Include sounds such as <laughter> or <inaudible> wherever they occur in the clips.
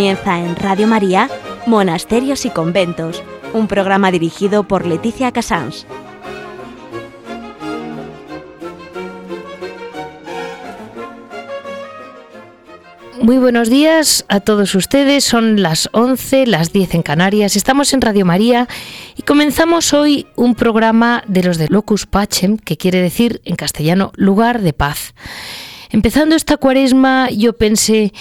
Comienza en Radio María, Monasterios y Conventos, un programa dirigido por Leticia Casans. Muy buenos días a todos ustedes. Son las 11, las 10 en Canarias. Estamos en Radio María y comenzamos hoy un programa de los de Locus Pacem, que quiere decir en castellano lugar de paz. Empezando esta cuaresma, yo pensé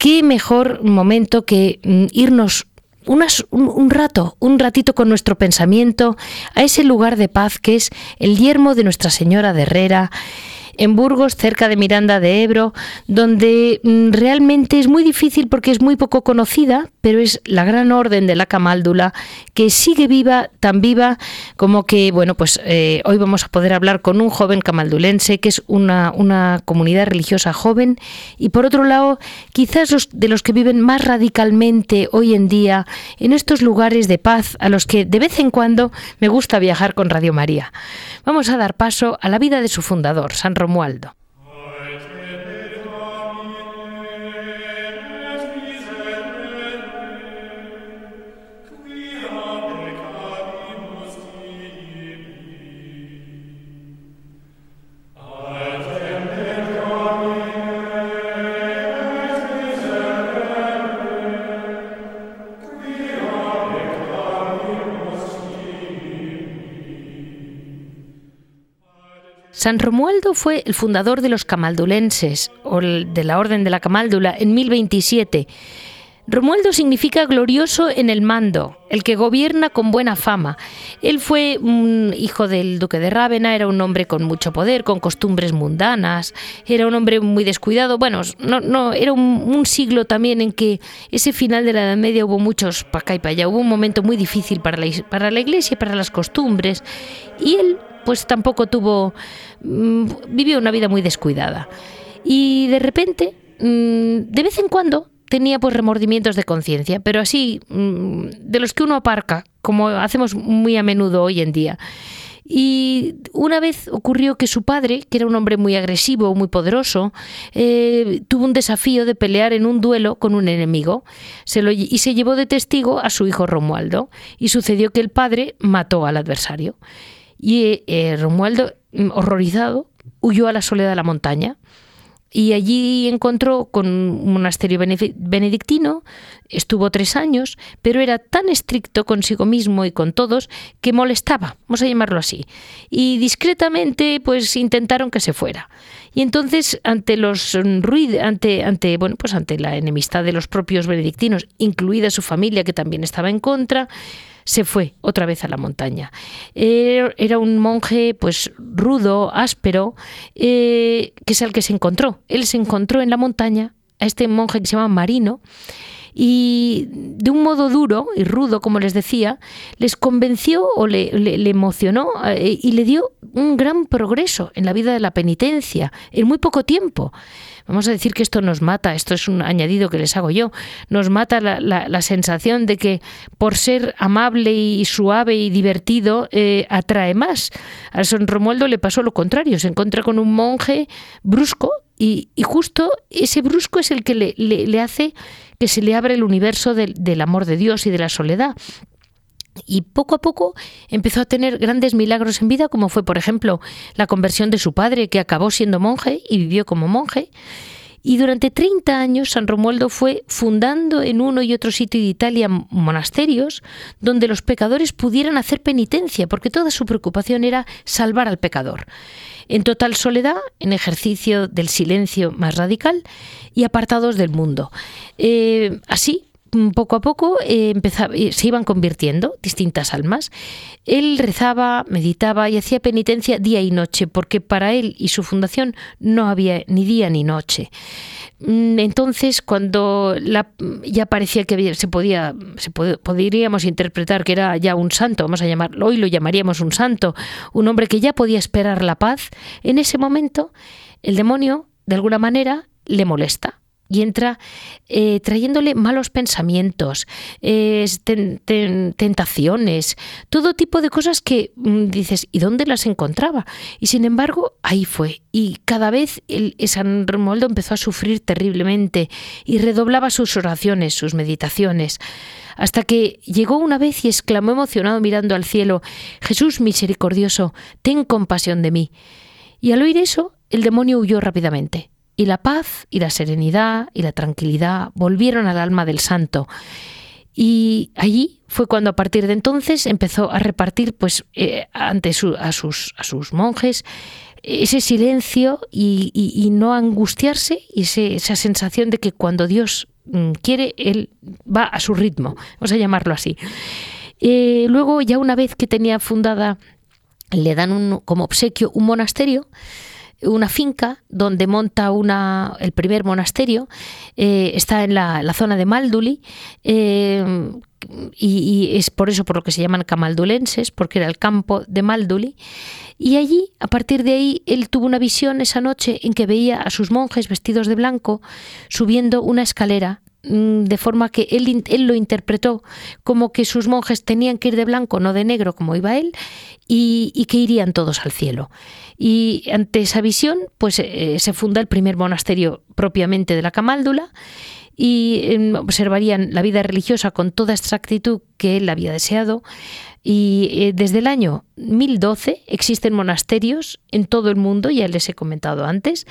qué mejor momento que mm, irnos unas, un, un, rato, un ratito con nuestro pensamiento a ese lugar de paz que es el yermo de Nuestra Señora de Herrera en Burgos, cerca de Miranda de Ebro, donde mm, realmente es muy difícil porque es muy poco conocida, pero es la gran orden de la camáldula que sigue viva, tan viva como que, bueno, pues eh, hoy vamos a poder hablar con un joven camaldulense que es una, una comunidad religiosa joven y por otro lado, quizás de los que viven más radicalmente hoy en día en estos lugares de paz a los que de vez en cuando me gusta viajar con Radio María. Vamos a dar paso a la vida de su fundador, San Romualdo. San Romualdo fue el fundador de los camaldulenses, o de la Orden de la Camáldula, en 1027. Romualdo significa glorioso en el mando, el que gobierna con buena fama. Él fue un hijo del duque de Rávena, era un hombre con mucho poder, con costumbres mundanas, era un hombre muy descuidado. Bueno, no, no, era un, un siglo también en que ese final de la Edad Media hubo muchos para acá y para allá, hubo un momento muy difícil para la, para la iglesia, para las costumbres, y él pues tampoco tuvo, mm, vivió una vida muy descuidada. Y de repente, mm, de vez en cuando, tenía pues remordimientos de conciencia, pero así, mm, de los que uno aparca, como hacemos muy a menudo hoy en día. Y una vez ocurrió que su padre, que era un hombre muy agresivo, muy poderoso, eh, tuvo un desafío de pelear en un duelo con un enemigo se lo, y se llevó de testigo a su hijo Romualdo. Y sucedió que el padre mató al adversario. Y eh, Romualdo, mm, horrorizado, huyó a la soledad de la montaña y allí encontró con un monasterio benedictino, estuvo tres años, pero era tan estricto consigo mismo y con todos que molestaba, vamos a llamarlo así. Y discretamente, pues intentaron que se fuera. Y entonces, ante los ruidos, ante, ante, bueno, pues ante la enemistad de los propios benedictinos, incluida su familia, que también estaba en contra, se fue otra vez a la montaña. Era un monje pues rudo, áspero, eh, que es el que se encontró. Él se encontró en la montaña a este monje que se llama Marino y de un modo duro y rudo, como les decía, les convenció o le, le, emocionó eh, y le dio un gran progreso en la vida de la penitencia en muy poco tiempo. Vamos a decir que esto nos mata, esto es un añadido que les hago yo, nos mata la, la, sensación de que por ser amable y suave y divertido eh, atrae más. A San Romualdo le pasó lo contrario, se encuentra con un monje brusco y, justo ese brusco es el que le, hace que se le abre el universo del amor de Dios y de la soledad. Y poco a poco empezó a tener grandes milagros en vida, como fue, por ejemplo, la conversión de su padre, que acabó siendo monje y vivió como monje. Y durante 30 años San Romualdo fue fundando en uno y otro sitio de Italia monasterios donde los pecadores pudieran hacer penitencia, porque toda su preocupación era salvar al pecador. En total soledad, en ejercicio del silencio más radical y apartados del mundo. Eh, así, poco a poco eh, se iban convirtiendo distintas almas. Él rezaba, meditaba y hacía penitencia día y noche, porque para él y su fundación no había ni día ni noche. Mm, entonces, cuando ya parecía que se podía, se podríamos interpretar que era ya un santo, vamos a llamarlo, hoy lo llamaríamos un santo, un hombre que ya podía esperar la paz, en ese momento el demonio, de alguna manera, le molesta y entra eh, trayéndole malos pensamientos, tentaciones, todo tipo de cosas que mm, dices, ¿y dónde las encontraba? Y sin embargo, ahí fue. Y cada vez San Romualdo empezó a sufrir terriblemente y redoblaba sus oraciones, sus meditaciones, hasta que llegó una vez y exclamó emocionado mirando al cielo, Jesús misericordioso, ten compasión de mí. Y al oír eso, el demonio huyó rápidamente y la paz y la serenidad y la tranquilidad volvieron al alma del santo. Y allí fue cuando a partir de entonces empezó a repartir pues eh, ante a, sus, a sus monjes ese silencio y, no angustiarse y esa sensación de que cuando Dios mm, quiere, Él va a su ritmo, vamos a llamarlo así. Eh, luego, ya una vez que tenía fundada, le dan un, como obsequio un monasterio una finca donde monta una, el primer monasterio, eh, está en la, zona de Malduli, eh, y, es por eso por lo que se llaman camaldulenses, porque era el campo de Malduli. Y allí, a partir de ahí, él tuvo una visión esa noche en que veía a sus monjes vestidos de blanco subiendo una escalera de forma que él, él, lo interpretó como que sus monjes tenían que ir de blanco, no de negro como iba él, y, que irían todos al cielo. Y ante esa visión, pues eh, se funda el primer monasterio propiamente de la Camáldula y em, observarían la vida religiosa con toda exactitud que él había deseado. Y eh, desde el año 1012 existen monasterios en todo el mundo, ya les he comentado antes,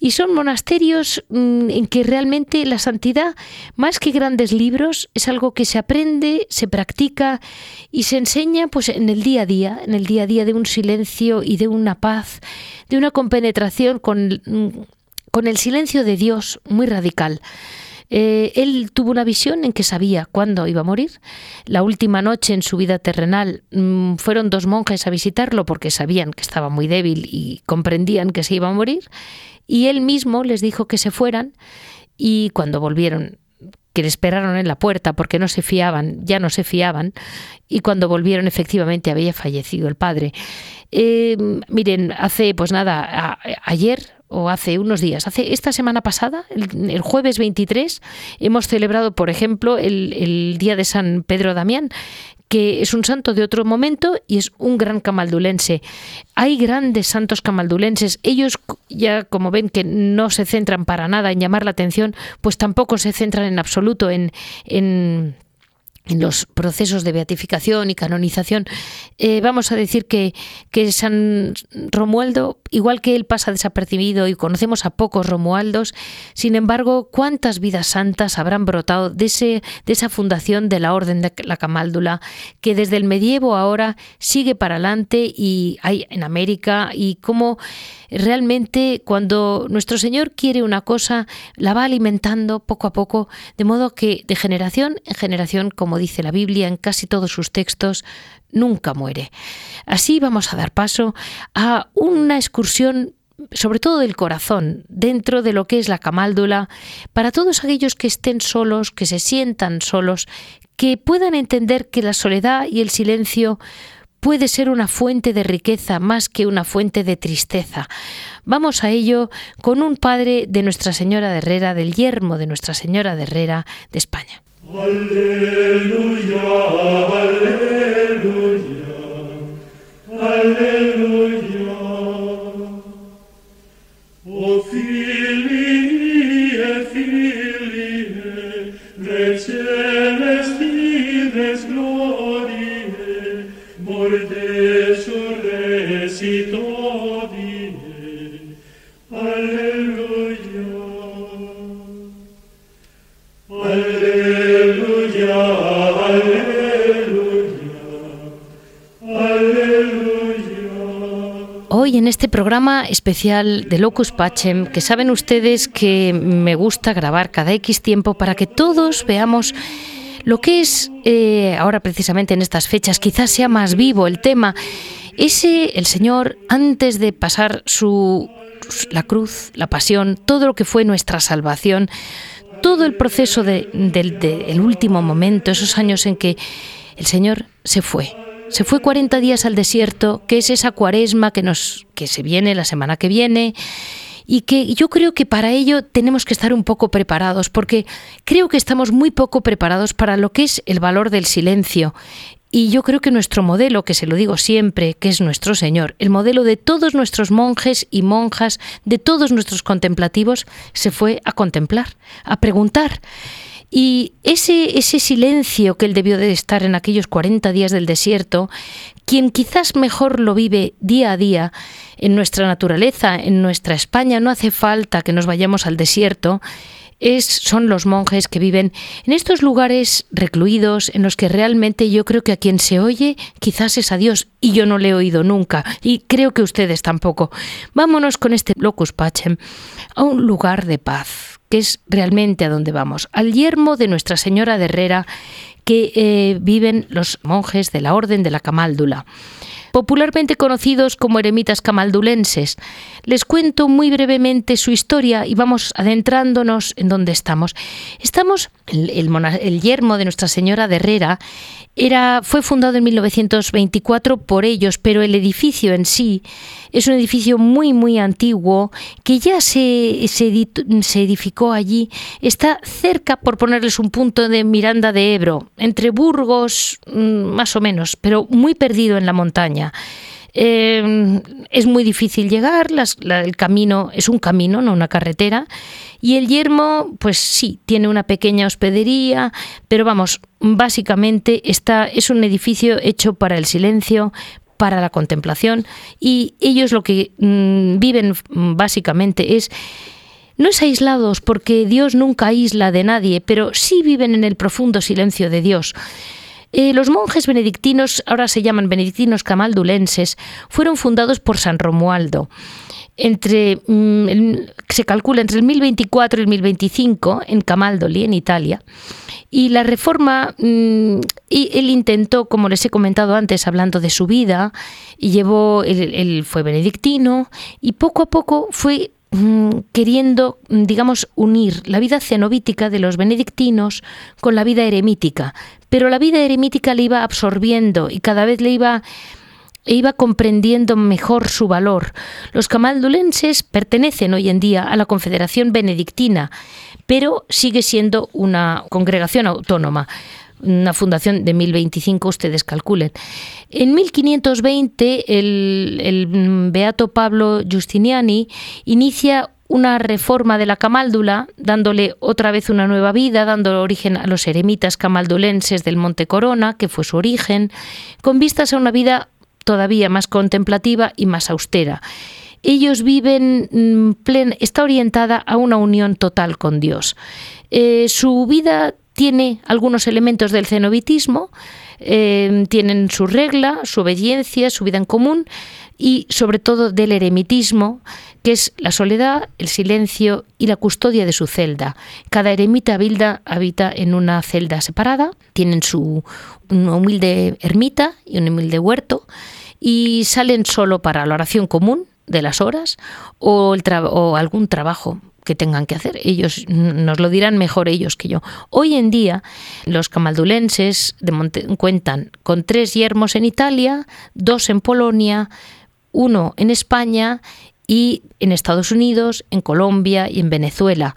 y son monasterios mm, en que realmente la santidad, más que grandes libros, es algo que se aprende, se practica y se enseña pues en el día a día, en el día a día de un silencio y de una paz, de una compenetración con, mm, con el silencio de Dios muy radical. Eh, él tuvo una visión en que sabía cuándo iba a morir. La última noche en su vida terrenal mm, fueron dos monjes a visitarlo porque sabían que estaba muy débil y comprendían que se iba a morir y él mismo les dijo que se fueran y cuando volvieron que le esperaron en la puerta porque no se fiaban, ya no se fiaban, y cuando volvieron efectivamente había fallecido el padre. Eh, miren, hace pues nada, ayer o hace unos días, hace esta semana pasada, el, jueves 23, hemos celebrado, por ejemplo, el, el, Día de San Pedro Damián, que es un santo de otro momento y es un gran camaldulense. Hay grandes santos camaldulenses. Ellos ya como ven que no se centran para nada en llamar la atención, pues tampoco se centran en absoluto en, en en los procesos de beatificación y canonización, eh, vamos a decir que, que, San Romualdo, igual que él pasa desapercibido y conocemos a pocos Romualdos, sin embargo, cuántas vidas santas habrán brotado de, ese, de esa fundación de la Orden de la Camáldula, que desde el medievo ahora sigue para adelante y hay en América y cómo realmente cuando nuestro Señor quiere una cosa, la va alimentando poco a poco, de modo que de generación en generación, como dice la Biblia en casi todos sus textos, nunca muere. Así vamos a dar paso a una excursión sobre todo del corazón, dentro de lo que es la camáldula, para todos aquellos que estén solos, que se sientan solos, que puedan entender que la soledad y el silencio puede ser una fuente de riqueza más que una fuente de tristeza. Vamos a ello con un padre de Nuestra Señora de Herrera, del yermo de Nuestra Señora de Herrera de España. Programa especial de Locus Pacem, que saben ustedes que me gusta grabar cada X tiempo para que todos veamos lo que es eh, ahora precisamente en estas fechas, quizás sea más vivo el tema, ese el Señor antes de pasar su la cruz, la pasión, todo lo que fue nuestra salvación, todo el proceso del de, último momento, esos años en que el Señor se fue. Se fue 40 días al desierto, que es esa cuaresma que, nos, que se viene la semana que viene, y que yo creo que para ello tenemos que estar un poco preparados, porque creo que estamos muy poco preparados para lo que es el valor del silencio. Y yo creo que nuestro modelo, que se lo digo siempre, que es nuestro Señor, el modelo de todos nuestros monjes y monjas, de todos nuestros contemplativos, se fue a contemplar, a preguntar. Y ese, ese silencio que él debió de estar en aquellos 40 días del desierto, quien quizás mejor lo vive día a día en nuestra naturaleza, en nuestra España, no hace falta que nos vayamos al desierto, es, son los monjes que viven en estos lugares recluidos en los que realmente yo creo que a quien se oye quizás es a Dios y yo no le he oído nunca y creo que ustedes tampoco. Vámonos con este locus pacem a un lugar de paz que es realmente a donde vamos, al yermo de Nuestra Señora de Herrera que eh, viven los monjes de la Orden de la Camáldula popularmente conocidos como eremitas camaldulenses. Les cuento muy brevemente su historia y vamos adentrándonos en dónde estamos. Estamos, el yermo de Nuestra Señora de Herrera era, fue fundado en 1924 por ellos, pero el edificio en sí es un edificio muy, muy antiguo que ya se, edificó allí. Está cerca, por ponerles un punto, de Miranda de Ebro, entre Burgos, mm, más o menos, pero muy perdido en la montaña. Em, es muy difícil llegar, el camino es un camino, no una carretera. Y el yermo, pues sí, tiene una pequeña hospedería, pero vamos, básicamente es un edificio hecho para el silencio, para la contemplación, y ellos lo que mm, viven mm, básicamente es no es aislados porque Dios nunca aísla de nadie, pero sí viven en el profundo silencio de Dios. Eh, los monjes benedictinos, ahora se llaman benedictinos camaldulenses, fueron fundados por San Romualdo. Entre, mm, se calcula entre el 1024 y el 1025 en Camaldoli, en Italia. Y la reforma, mm, y él intentó, como les he comentado antes, hablando de su vida, llevó, él fue benedictino, y poco a poco fue Mm, queriendo, digamos, unir la vida cenobítica de los benedictinos con la vida eremítica, pero la vida eremítica le iba absorbiendo y cada vez le iba iba comprendiendo mejor su valor. Los camaldulenses pertenecen hoy en día a la Confederación Benedictina, pero sigue siendo una congregación autónoma una fundación de 1025, ustedes calculen. En 1520, el, el beato Pablo Giustiniani inicia una reforma de la camáldula, dándole otra vez una nueva vida, dando origen a los eremitas camaldulenses del Monte Corona, que fue su origen, con vistas a una vida todavía más contemplativa y más austera. Ellos viven, mm, plen, está orientada a una unión total con Dios. Eh, su vida tiene algunos elementos del cenobitismo, eh, tienen su regla, su obediencia, su vida en común y sobre todo del eremitismo, que es la soledad, el silencio y la custodia de su celda. Cada eremita habita en una celda separada, tienen su humilde ermita y un humilde huerto y salen solo para la oración común de las horas o, o algún trabajo que tengan que hacer. Ellos nos lo dirán mejor ellos que yo. Hoy en día los camaldulenses cuentan con tres yermos en Italia, dos en Polonia, uno en España y en Estados Unidos, en Colombia y en Venezuela.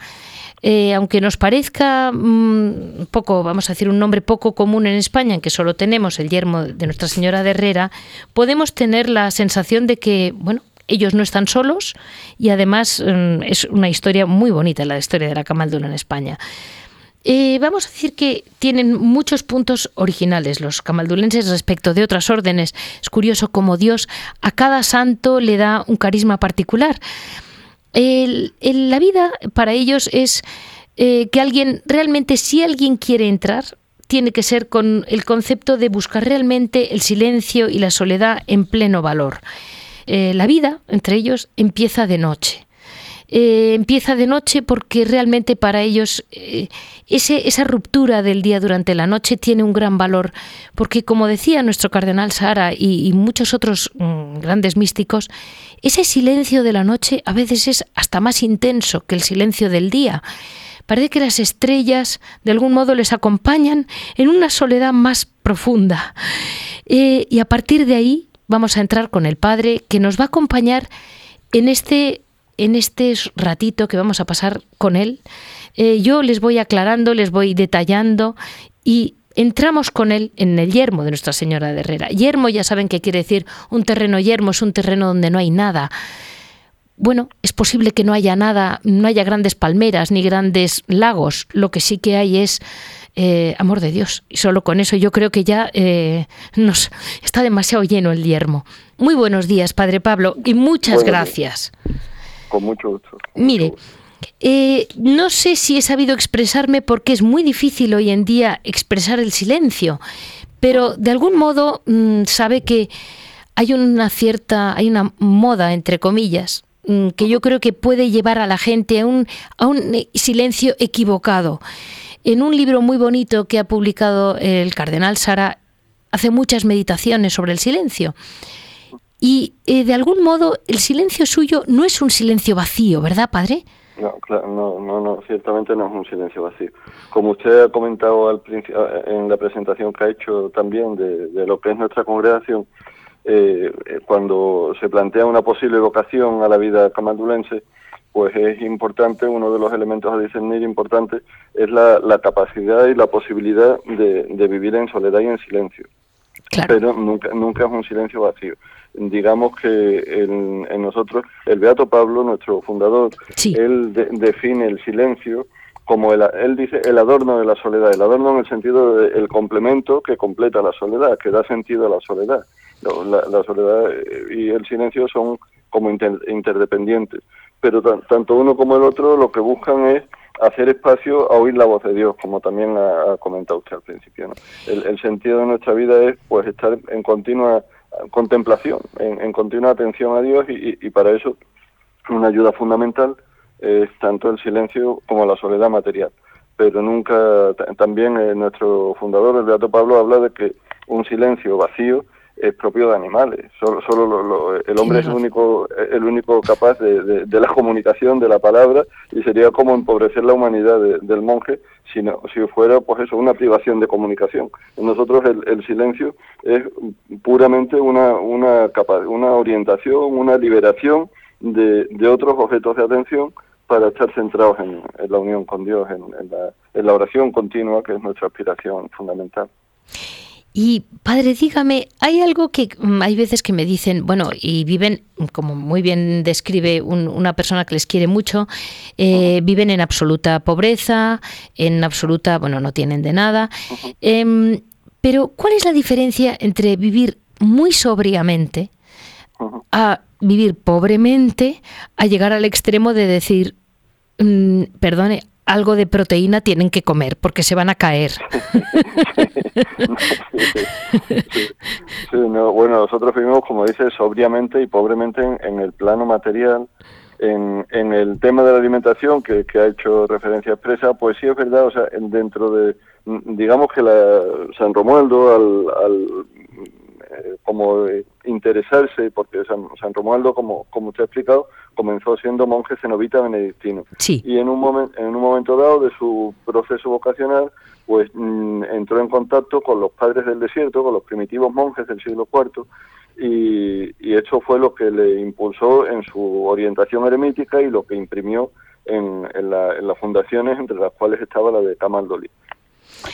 Eh, aunque nos parezca mm, poco, vamos a decir, un nombre poco común en España, en que solo tenemos el yermo de Nuestra Señora de Herrera, podemos tener la sensación de que, bueno, ellos no están solos y además mm, es una historia muy bonita la historia de la camaldula en España. Eh, vamos a decir que tienen muchos puntos originales los camaldulenses respecto de otras órdenes. Es curioso cómo Dios a cada santo le da un carisma particular. la vida para ellos es eh, que alguien, realmente si alguien quiere entrar, tiene que ser con el concepto de buscar realmente el silencio y la soledad en pleno valor. Eh, la vida entre ellos empieza de noche. Eh, empieza de noche porque realmente para ellos eh, esa ruptura del día durante la noche tiene un gran valor, porque como decía nuestro cardenal Sara y, muchos otros mm, grandes místicos, ese silencio de la noche a veces es hasta más intenso que el silencio del día. Parece que las estrellas de algún modo les acompañan en una soledad más profunda. y a partir de ahí vamos a entrar con el Padre que nos va a acompañar en este en este ratito que vamos a pasar con él, eh, yo les voy aclarando, les voy detallando y entramos con él en el yermo de Nuestra Señora de Herrera. Yermo ya saben qué quiere decir un terreno yermo, es un terreno donde no hay nada. Bueno, es posible que no haya nada, no haya grandes palmeras ni grandes lagos. Lo que sí que hay es eh, amor de Dios. Y solo con eso yo creo que ya eh, nos está demasiado lleno el yermo. Muy buenos días, Padre Pablo, y muchas gracias. Con mucho gusto. Mire, eh, no sé si he sabido expresarme porque es muy difícil hoy en día expresar el silencio, pero de algún modo mm, sabe que hay una cierta, hay una moda, entre comillas, mm, que yo creo que puede llevar a la gente a un, a un silencio equivocado. En un libro muy bonito que ha publicado el cardenal Sara, hace muchas meditaciones sobre el silencio. Y eh, de algún modo el silencio suyo no es un silencio vacío, ¿verdad, padre? No, claro, no, no, no, ciertamente no es un silencio vacío. Como usted ha comentado al en la presentación que ha hecho también de, lo que es nuestra congregación, eh, eh, cuando se plantea una posible vocación a la vida camaldulense, pues es importante, uno de los elementos a discernir importante es la, capacidad y la posibilidad de, vivir en soledad y en silencio. Pero nunca, nunca es un silencio vacío. Digamos que en, nosotros, el Beato Pablo, nuestro fundador, él define el silencio como el, él dice el adorno de la soledad, el adorno en el sentido del complemento que completa la soledad, que da sentido a la soledad. La, soledad eh, y el silencio son como interdependientes, pero tanto uno como el otro lo que buscan es hacer espacio a oír la voz de Dios, como también ha, comentado usted al principio. El, el, sentido de nuestra vida es pues estar en continua contemplación, en, continua atención a Dios y, para eso una ayuda fundamental es tanto el silencio como la soledad material. Pero nunca, también eh, nuestro fundador, el Beato Pablo, habla de que un silencio vacío es propio de animales. Solo, solo el hombre es el único, el único capaz de, la comunicación, de la palabra, y sería como empobrecer la humanidad del monje si, si fuera, pues eso, una privación de comunicación. Nosotros el, silencio es puramente una, una, una orientación, una liberación de, de otros objetos de atención para estar centrados en, la unión con Dios, en, la, en la oración continua, que es nuestra aspiración fundamental. Y padre, dígame, hay algo que mm, hay veces que me dicen, bueno, y viven, como muy bien describe una persona que les quiere mucho, eh, viven en absoluta pobreza, en absoluta, bueno, no tienen de nada. Em, pero, ¿cuál es la diferencia entre vivir muy sobriamente a vivir pobremente, a llegar al extremo de decir, mm, perdone, algo de proteína tienen que comer porque se van a caer. <laughs> bueno, nosotros vivimos, como dice, sobriamente y pobremente en, el plano material. En, en, el tema de la alimentación, que, ha hecho referencia expresa, pues sí es verdad, o sea, dentro de, digamos que la San Romualdo, al eh, como interesarse, porque San, San, Romualdo, como, como usted ha explicado, comenzó siendo monje cenobita benedictino. Y en un, momento en un momento dado de su proceso vocacional, pues mm, entró en contacto con los padres del desierto, con los primitivos monjes del siglo IV, y, y eso fue lo que le impulsó en su orientación eremítica y lo que imprimió en, en, en las fundaciones, entre las cuales estaba la de Camaldoli.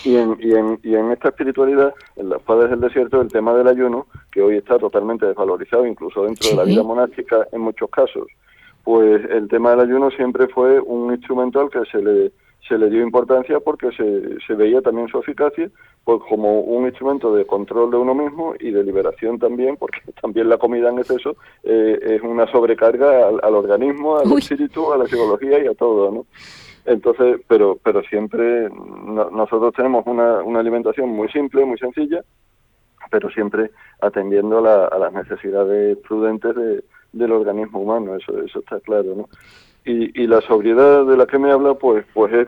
Y en, y, en, y en esta espiritualidad, en los padres del desierto, el tema del ayuno, que hoy está totalmente desvalorizado, incluso dentro de la vida monástica en muchos casos, pues el tema del ayuno siempre fue un instrumento al que se le, se le dio importancia porque se, se veía también su eficacia pues como un instrumento de control de uno mismo y de liberación también, porque <laughs> también la comida en exceso eh, es una sobrecarga al, al organismo, al espíritu, a la psicología y a todo, ¿no? Entonces, pero, pero siempre nosotros tenemos una, una alimentación muy simple, muy sencilla, pero siempre atendiendo a las necesidades prudentes de, del organismo humano, eso, eso está claro, ¿no? Y, y la sobriedad de la que me habla, pues, pues es,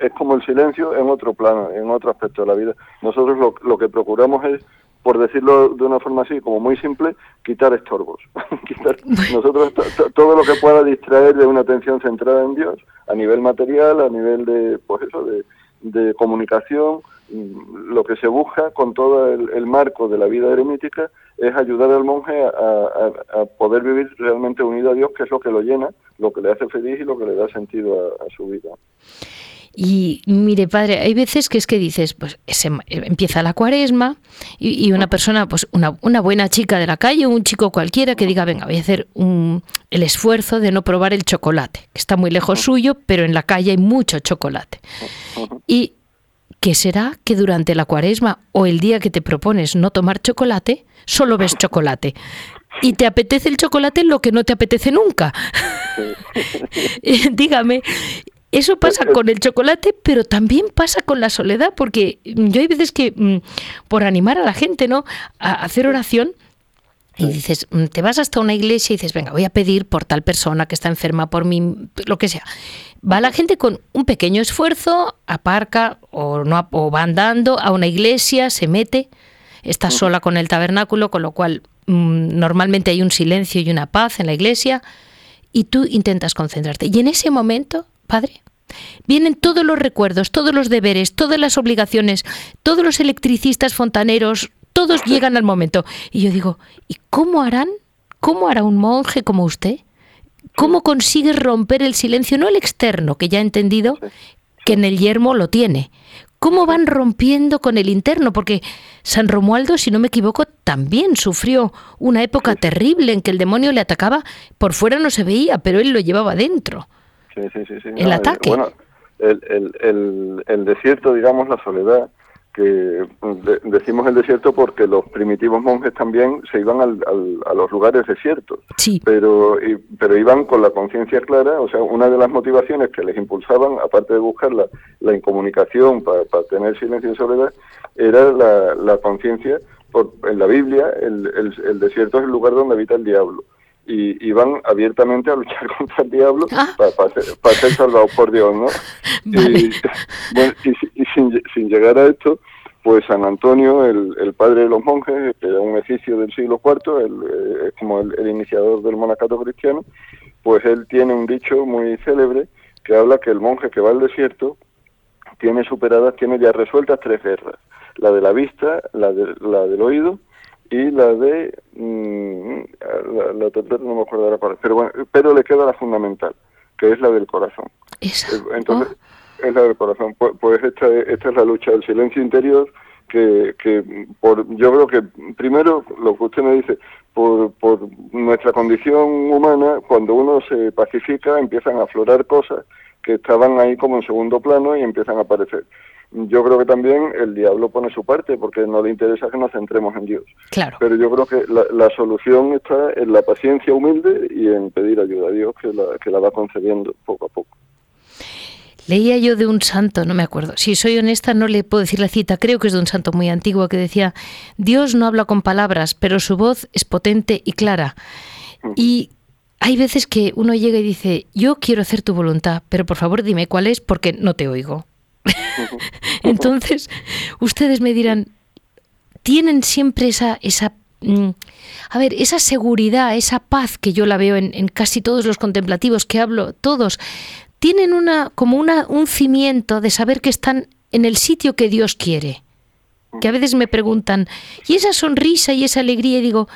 es como el silencio en otro plano, en otro aspecto de la vida. Nosotros lo, lo que procuramos es por decirlo de una forma así, como muy simple, quitar estorbos. <laughs> quitar, nosotros todo lo que pueda distraer de una atención centrada en Dios, a nivel material, a nivel de, pues eso, de, de comunicación, lo que se busca con todo el, marco de la vida eremítica es ayudar al monje a, a, poder vivir realmente unido a Dios, que es lo que lo llena, lo que le hace feliz y lo que le da sentido a, su vida. Y mire, padre, hay veces que es que dices, pues empieza la cuaresma y, una persona, pues una, una, buena chica de la calle, un chico cualquiera que diga, venga, voy a hacer un, el esfuerzo de no probar el chocolate, que está muy lejos suyo, pero en la calle hay mucho chocolate. Y ¿qué será que durante la cuaresma o el día que te propones no tomar chocolate, solo ves chocolate? Y te apetece el chocolate lo que no te apetece nunca. <laughs> Dígame, eso pasa con el chocolate, pero también pasa con la soledad, porque yo hay veces que, mm, por animar a la gente, ¿no? A hacer oración, y dices, mm, te vas hasta una iglesia y dices, venga, voy a pedir por tal persona que está enferma, por mí, lo que sea. Va la gente con un pequeño esfuerzo, aparca o, no, o va andando a una iglesia, se mete, está sola con el tabernáculo, con lo cual mm, normalmente hay un silencio y una paz en la iglesia, y tú intentas concentrarte. Y en ese momento, Padre, vienen todos los recuerdos, todos los deberes, todas las obligaciones, todos los electricistas fontaneros, todos llegan al momento. Y yo digo, ¿y cómo harán? ¿Cómo hará un monje como usted? ¿Cómo consigue romper el silencio? No el externo, que ya he entendido que en el yermo lo tiene. ¿Cómo van rompiendo con el interno? Porque San Romualdo, si no me equivoco, también sufrió una época terrible en que el demonio le atacaba. Por fuera no se veía, pero él lo llevaba dentro. Sí, sí, sí. El ataque. Bueno, el desierto, digamos, la soledad, que decimos el desierto porque los primitivos monjes también se iban a los lugares desiertos, sí. pero, pero iban con la conciencia clara, o sea, una de las motivaciones que les impulsaban, aparte de buscar la, incomunicación para, tener silencio y soledad, era la, conciencia, en la Biblia el, el, desierto es el lugar donde habita el diablo y, van abiertamente a luchar <laughs> contra el diablo ah. para, ser, salvados por Dios, ¿no? <laughs> <laughs> Y, sin, sin, llegar a esto, pues San Antonio, el, padre de los monjes, que era un egipcio del siglo IV, el, eh, es como el, iniciador del monacato cristiano, pues él tiene un dicho muy célebre que habla que el monje que va al desierto tiene superadas, tiene ya resueltas tres guerras, la de la vista, la, de, la del oído y la de mm, la, tercera no me acuerdo ahora cuál pero bueno, pero le queda la fundamental que es la del corazón ¿Esa? Eh, entonces oh. es la del corazón pues, pues, esta, esta es la lucha del silencio interior que, que por yo creo que primero lo que usted me dice por, por nuestra condición humana cuando uno se pacifica empiezan a aflorar cosas que estaban ahí como en segundo plano y empiezan a aparecer yo creo que también el diablo pone su parte porque no le interesa que nos centremos en Dios. Claro. Pero yo creo que la, solución está en la paciencia humilde y en pedir ayuda a Dios que la, que la va concediendo poco a poco. Leía yo de un santo, no me acuerdo. Si soy honesta, no le puedo decir la cita. Creo que es de un santo muy antiguo que decía: Dios no habla con palabras, pero su voz es potente y clara. Y hay veces que uno llega y dice: Yo quiero hacer tu voluntad, pero por favor dime cuál es, porque no te oigo. Entonces, ustedes me dirán, tienen siempre esa, esa, mm, a ver, esa seguridad, esa paz que yo la veo en, casi todos los contemplativos que hablo, todos, tienen una, como una, un cimiento de saber que están en el sitio que Dios quiere. Que a veces me preguntan, ¿y esa sonrisa y esa alegría? Y digo,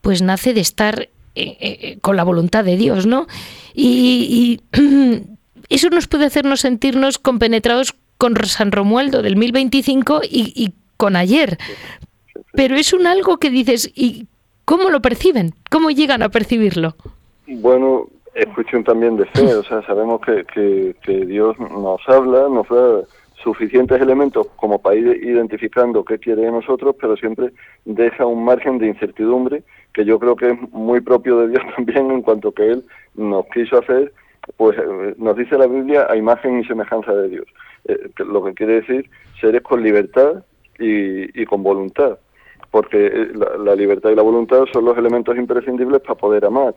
pues nace de estar eh, eh, con la voluntad de Dios, ¿no? y <clears throat> eso nos puede hacernos sentirnos compenetrados con San Romualdo del 1025 y, y con ayer. Pero es un algo que dices, ¿y cómo lo perciben? ¿Cómo llegan a percibirlo? Bueno, es cuestión también de fe, o sea, sabemos que, Dios nos habla, nos da suficientes elementos como para ir identificando qué quiere de nosotros, pero siempre deja un margen de incertidumbre que yo creo que es muy propio de Dios <laughs> también en cuanto que Él nos quiso hacer pues eh, nos dice la Biblia a imagen y semejanza de Dios, eh, lo que quiere decir seres con libertad y, con voluntad, porque eh, la, libertad y la voluntad son los elementos imprescindibles para poder amar.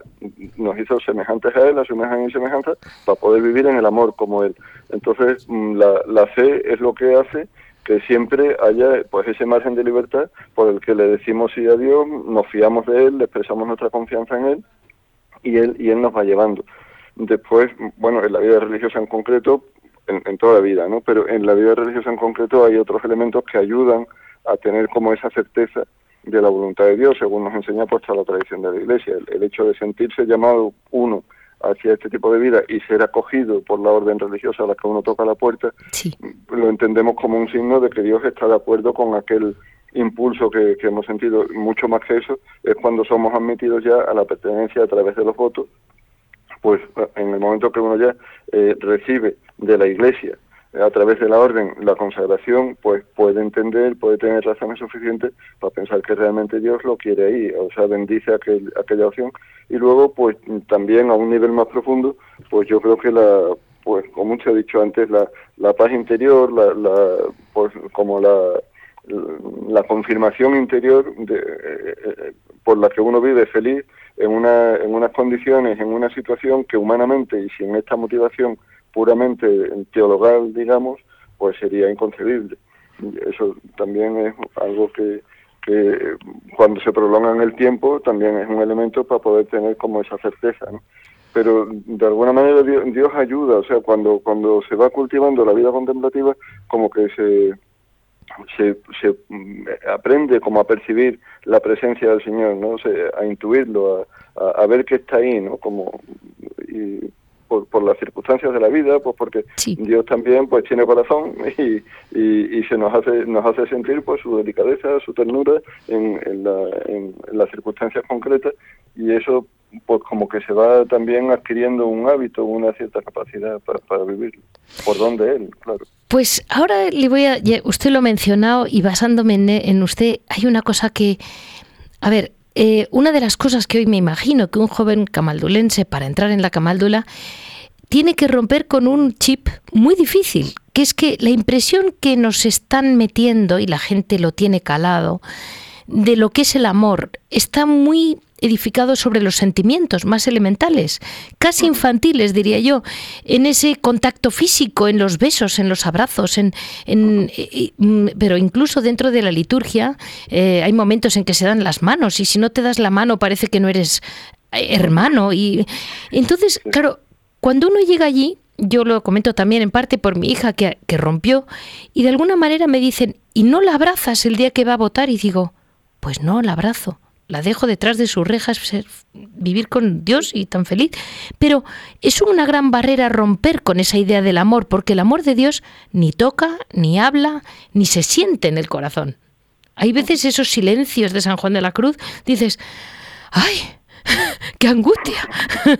Nos hizo semejantes a Él, a su imagen y semejanza, para poder vivir en el amor como Él. Entonces, mm, la, la fe es lo que hace que siempre haya pues ese margen de libertad por el que le decimos sí a Dios, nos fiamos de Él, le expresamos nuestra confianza en Él y Él, y él nos va llevando. Después, bueno, en la vida religiosa en concreto, en, toda la vida, ¿no? Pero en la vida religiosa en concreto hay otros elementos que ayudan a tener como esa certeza de la voluntad de Dios, según nos enseña pues la tradición de la Iglesia, el, hecho de sentirse llamado uno hacia este tipo de vida y ser acogido por la orden religiosa a la que uno toca la puerta, lo entendemos como un signo de que Dios está de acuerdo con aquel impulso que, hemos sentido, mucho más que eso, es cuando somos admitidos ya a la pertenencia a través de los votos, pues en el momento que uno ya eh, recibe de la Iglesia a través de la orden la consagración, pues puede entender, puede tener razones suficientes para pensar que realmente Dios lo quiere ahí, o sea, bendice aquel, aquella opción. Y luego, pues también a un nivel más profundo, pues yo creo que la, pues como se ha dicho antes, la, la paz interior, la, la pues como la, la confirmación interior de, eh, eh, por la que uno vive feliz en, una, en unas condiciones, en una situación que humanamente y sin esta motivación puramente teologal, digamos, pues sería inconcebible. Eso también es algo que, cuando se prolonga en el tiempo también es un elemento para poder tener como esa certeza. Pero de alguna manera Dios, ayuda, o sea, cuando, cuando se va cultivando la vida contemplativa, como que se, se, se mm, aprende como a percibir la presencia del Señor, ¿no? a intuirlo, a, a, ver que está ahí, ¿no? Como, y, por, las circunstancias de la vida, pues porque Dios también pues tiene corazón <laughs> y, y, se nos hace nos hace sentir pues su delicadeza, su ternura en, en, la, en, las circunstancias concretas y eso pues como que se va también adquiriendo un hábito, una cierta capacidad para, para vivirlo, por donde él, claro. Pues ahora le voy a, usted lo ha mencionado y basándome en, usted, hay una cosa que, a ver, eh, una de las cosas que hoy me imagino que un joven camaldulense para entrar en la camaldula tiene que romper con un chip muy difícil, que es que la impresión que nos están metiendo y la gente lo tiene calado de lo que es el amor está muy edificado sobre los sentimientos más elementales, casi infantiles, diría yo, en ese contacto físico, en los besos, en los abrazos, en, mm, pero incluso dentro de la liturgia eh, hay momentos en que se dan las manos y si no te das la mano parece que no eres eh, hermano y entonces, claro, cuando uno llega allí, yo lo comento también en parte por mi hija que, que rompió y de alguna manera me dicen, ¿y no la abrazas el día que va a votar? Y digo, pues no, la abrazo la dejo detrás de sus rejas, vivir con Dios y tan feliz. Pero es una gran barrera romper con esa idea del amor, porque el amor de Dios ni toca, ni habla, ni se siente en el corazón. Hay veces esos silencios de San Juan de la Cruz, dices, ¡ay! <laughs> ¡Qué angustia! <laughs>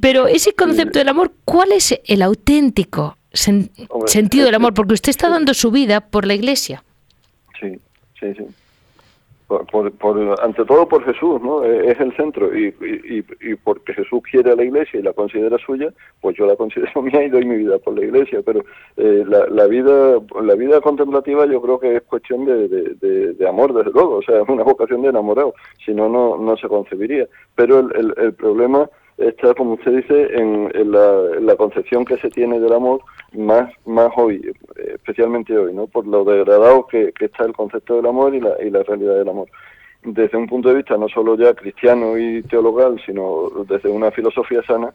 Pero ese concepto del amor, ¿cuál es el auténtico sentido del amor? Porque usted está dando su vida por la iglesia. Sí, sí, sí por, por, ante todo por Jesús, ¿no? E, es el centro y, y, y, porque Jesús quiere a la iglesia y la considera suya, pues yo la considero <laughs> mía y doy mi vida por la iglesia. Pero eh, la, la, vida la vida contemplativa yo creo que es cuestión de, de, de, amor, desde luego, o sea, es una vocación de enamorado, si no, no, no se concebiría. Pero el, el, el problema está, como usted dice, en, la, concepción que se tiene del amor más, más hoy, especialmente hoy, ¿no? Por lo degradado que, está el concepto del amor y la, y la realidad del amor. Desde un punto de vista no solo ya cristiano y teologal, sino desde una filosofía sana,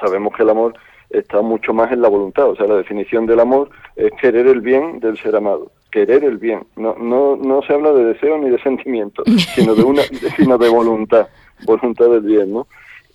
sabemos que el amor está mucho más en la voluntad. O sea, la definición del amor es querer el bien del ser amado. Querer el bien. No, no, no se habla de deseo ni de sentimiento, <laughs> sino de una, sino de voluntad, voluntad del bien, ¿no?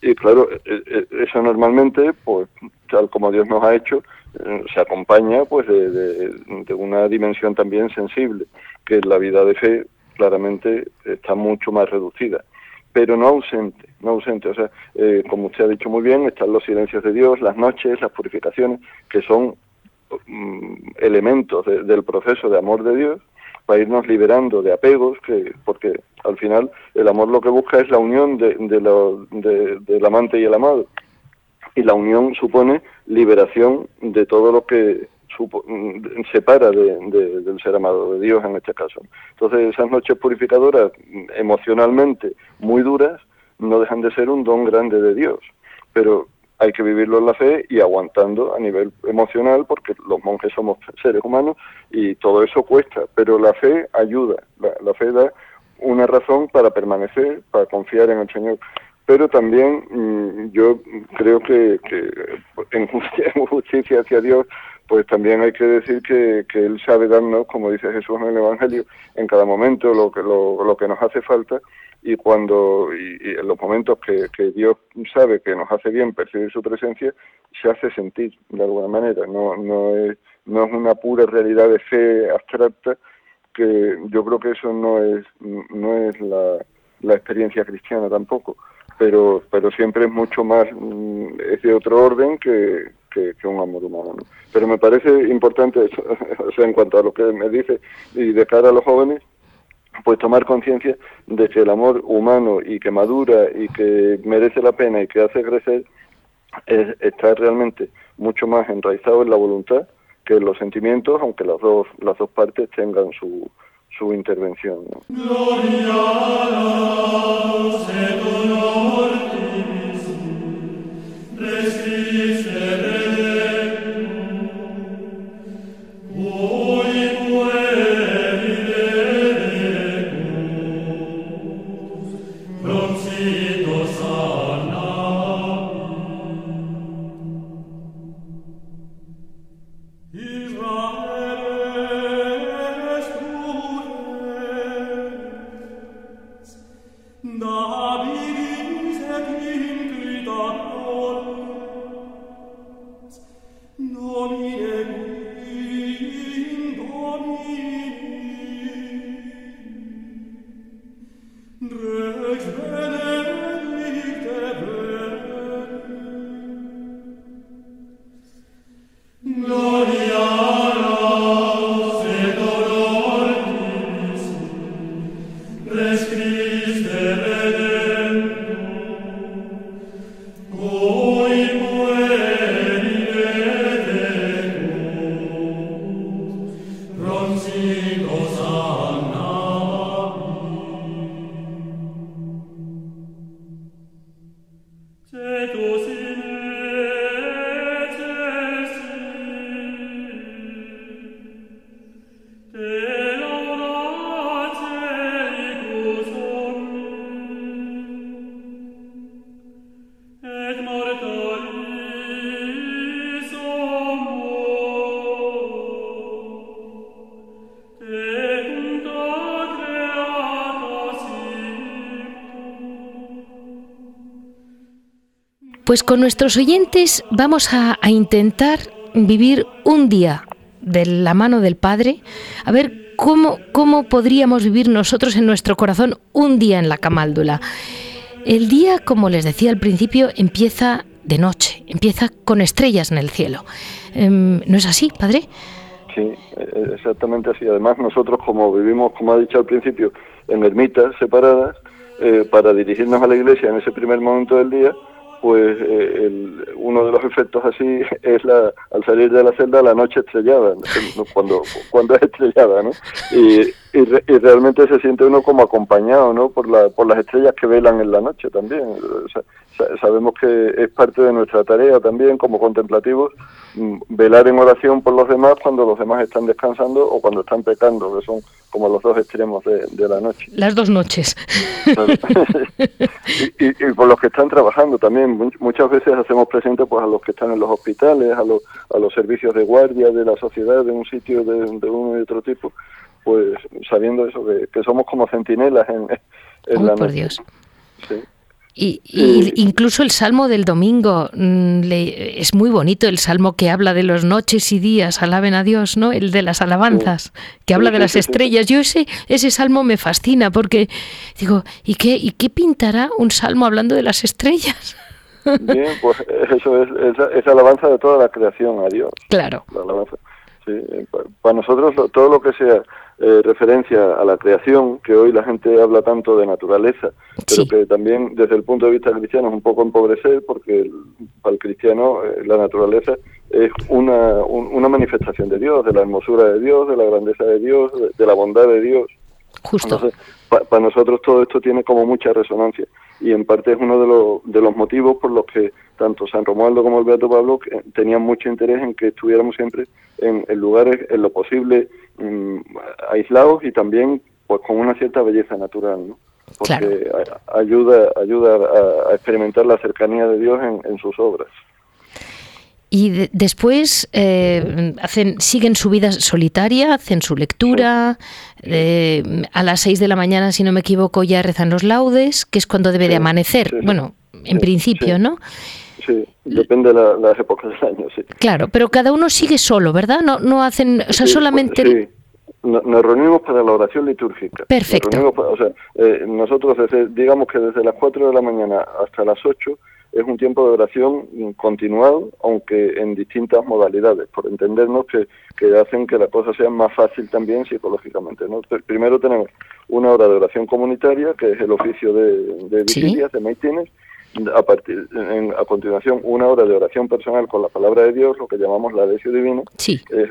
Y claro, e, e, eso normalmente, pues tal como Dios nos ha hecho, eh, se acompaña pues de, una dimensión también sensible, que la vida de fe claramente está mucho más reducida, pero no ausente, no ausente. O sea, eh, como usted ha dicho muy bien, están los silencios de Dios, las noches, las purificaciones, que son mm, elementos del proceso de amor de Dios para irnos liberando de apegos, que porque al final el amor lo que busca es la unión de, de del amante y el amado. Y la unión supone liberación de todo lo que separa de, del ser amado, de Dios en este caso. Entonces esas noches purificadoras emocionalmente muy duras no dejan de ser un don grande de Dios. Pero hay que vivirlo en la fe y aguantando a nivel emocional porque los monjes somos seres humanos y todo eso cuesta, pero la fe ayuda, la, fe da una razón para permanecer, para confiar en el Señor. Pero también mm, yo creo que, <laughs> en, justicia, hacia Dios, pues también hay que decir que, que, Él sabe darnos, como dice Jesús en el Evangelio, en cada momento lo que, lo, lo que nos hace falta y cuando y, en los momentos que, que, Dios sabe que nos hace bien percibir su presencia se hace sentir de alguna manera no no es no es una pura realidad de fe abstracta que yo creo que eso no es no es la, experiencia cristiana tampoco pero pero siempre es mucho más mm, es de otro orden que, que, un amor humano pero me parece importante eso, <laughs> o sea en cuanto a lo que me dice y de cara a los jóvenes pues tomar conciencia de que el amor humano y que madura y que merece la pena y que hace crecer es, está realmente mucho más enraizado en la voluntad que los sentimientos, aunque las dos las dos partes tengan su su intervención. et Pues con nuestros oyentes vamos a, intentar vivir un día de la mano del Padre, a ver cómo, cómo podríamos vivir nosotros en nuestro corazón un día en la camáldula. El día, como les decía al principio, empieza de noche, empieza con estrellas en el cielo. Em, ¿No es así, Padre? Sí, e-, exactamente así. Además, nosotros como vivimos, como ha dicho al principio, en ermitas separadas, eh, para dirigirnos a la iglesia en ese primer momento del día, pues eh, el, uno de los efectos así <laughs> es la al salir de la celda la noche estrellada cuando <laughs> cuando es estrellada no y, y, realmente se siente uno como acompañado no por la por las estrellas que velan en la noche también sabemos que es parte de nuestra tarea también como contemplativos mm, velar en oración por los demás cuando los demás están descansando o cuando están pecando que son como los dos extremos de, la noche. Las dos noches. <laughs> y, por los que están trabajando también. Muchas veces hacemos presente pues, a los que están en los hospitales, a, los, a los servicios de guardia de la sociedad, de un sitio de, uno y otro tipo, pues sabiendo eso, que, somos como centinelas en, en la por Dios. Sí. Y, incluso el salmo del domingo mm, es muy bonito, el salmo que habla de los noches y días, alaben a Dios, ¿no? El de las alabanzas, que habla de las estrellas. Yo ese, ese salmo me fascina porque digo, ¿y qué, ¿y qué pintará un salmo hablando de las estrellas? Bien, pues eso es, esa alabanza de toda la creación a Dios. Claro. Sí, eh, para nosotros todo lo que sea eh, referencia a la creación, que hoy la gente habla tanto de naturaleza, pero que también desde el punto de vista cristiano es un poco empobrecer, porque para el cristiano eh, la naturaleza es una, una manifestación de Dios, de la hermosura de Dios, de la grandeza de Dios, de, la bondad de Dios. Justo. Para nosotros todo esto tiene como mucha resonancia y en parte es uno de los, de los motivos por los que tanto San Romualdo como el Beato Pablo tenían mucho interés en que estuviéramos siempre en, lugares en lo posible mm, aislados y también pues con una cierta belleza natural, ¿no? porque ayuda ayuda a, experimentar la cercanía de Dios en, sus obras. Y después eh, hacen, siguen su vida solitaria, hacen su lectura. Eh, a las 6 de la mañana, si no me equivoco, ya rezan los laudes, que es cuando debe de amanecer. Bueno, en principio, ¿no? Sí, depende de las épocas del año, sí. Claro, pero cada uno sigue solo, ¿verdad? No, no hacen, o sea, solamente... Sí. Nos reunimos para la oración litúrgica. Perfecto. o sea, eh, nosotros, desde, digamos que desde las 4 de la mañana hasta las 8 es un tiempo de oración continuado, aunque en distintas modalidades, por entendernos que, que hacen que la cosa sea más fácil también psicológicamente. ¿no? Primero tenemos una hora de oración comunitaria, que es el oficio de, de vigilias, de maitines, a, partir, a continuación una hora de oración personal con la palabra de Dios, lo que llamamos la adesio divina, sí. es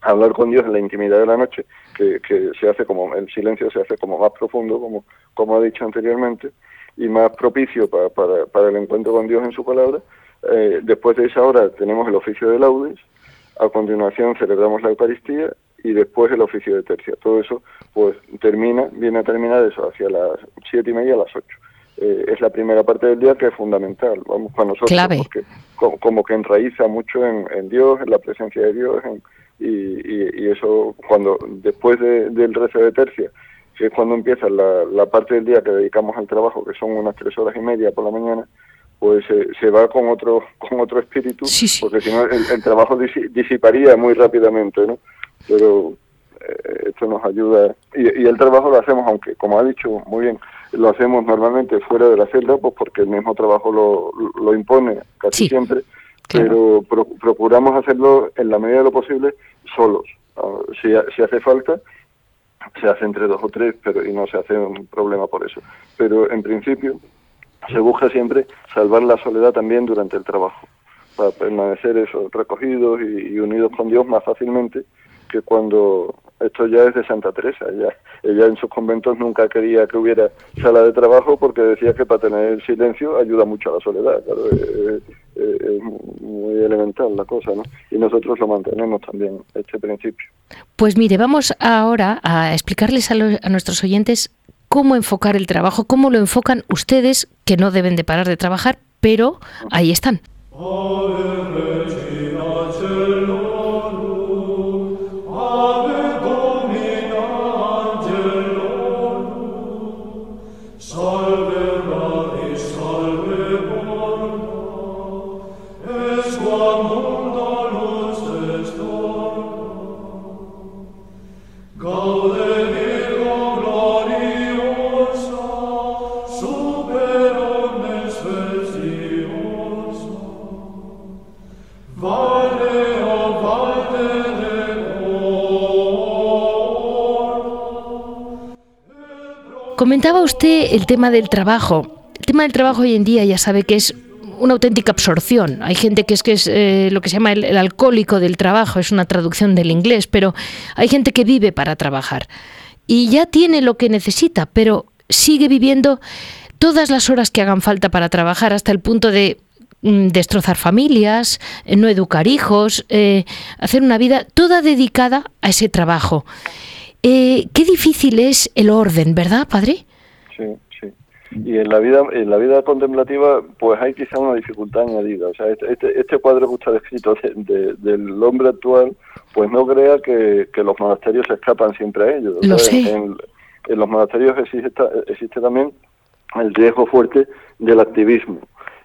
hablar con Dios en la intimidad de la noche, que, que se hace como, el silencio se hace como más profundo, como, como ha dicho anteriormente, y más propicio para, para, para el encuentro con Dios en su palabra. Eh, después de esa hora tenemos el oficio de laudes, a continuación celebramos la Eucaristía y después el oficio de tercia. Todo eso pues termina, viene a terminar eso hacia las siete y media a las ocho. Eh, es la primera parte del día que es fundamental, vamos, para nosotros, porque como, que enraiza mucho en, Dios, en la presencia de Dios, y, eso cuando después del rezo de tercia, que es cuando empieza la, parte del día que dedicamos al trabajo, que son unas tres horas y media por la mañana, pues se va con otro <laughs> con otro espíritu, porque si no el, trabajo disiparía muy rápidamente, ¿no? Pero eh, esto nos ayuda y, y el trabajo lo hacemos, aunque como ha dicho muy bien, lo hacemos normalmente fuera de la celda, pues porque el mismo trabajo lo, lo impone casi siempre, pero procuramos hacerlo en la medida de lo posible solos. Ah, si, si hace falta, se hace entre dos o tres, pero y no se hace un problema por eso. Pero en principio se busca siempre salvar la soledad también durante el trabajo, para permanecer eso, recogidos y unidos con Dios más fácilmente que cuando esto ya es de Santa Teresa. Ella, ella en sus conventos nunca quería que hubiera sala de trabajo porque decía que para tener silencio ayuda mucho a la soledad. Claro, es, muy elemental la cosa, ¿no? Y nosotros lo mantenemos también, este principio. Pues mire, vamos ahora a explicarles a, a nuestros oyentes cómo enfocar el trabajo, cómo lo enfocan ustedes, que no deben de parar de trabajar, pero ahí están. El tema del trabajo. El tema del trabajo hoy en día ya sabe que es una auténtica absorción. Hay gente que es que es eh, lo que se llama el, alcohólico del trabajo, es una traducción del inglés, pero hay gente que vive para trabajar y ya tiene lo que necesita, pero sigue viviendo todas las horas que hagan falta para trabajar hasta el punto de mm, destrozar familias, eh, no educar hijos, eh, hacer una vida toda dedicada a ese trabajo. Qué difícil es el orden, ¿verdad, padre? Sí, sí. Y en la vida, en la vida contemplativa, pues hay quizá una dificultad añadida. O sea, este, este, este cuadro que usted ha descrito del hombre actual, pues no crea que, los monasterios se escapan siempre a ellos. Lo sé. En, en, los monasterios existe, existe también el riesgo fuerte del activismo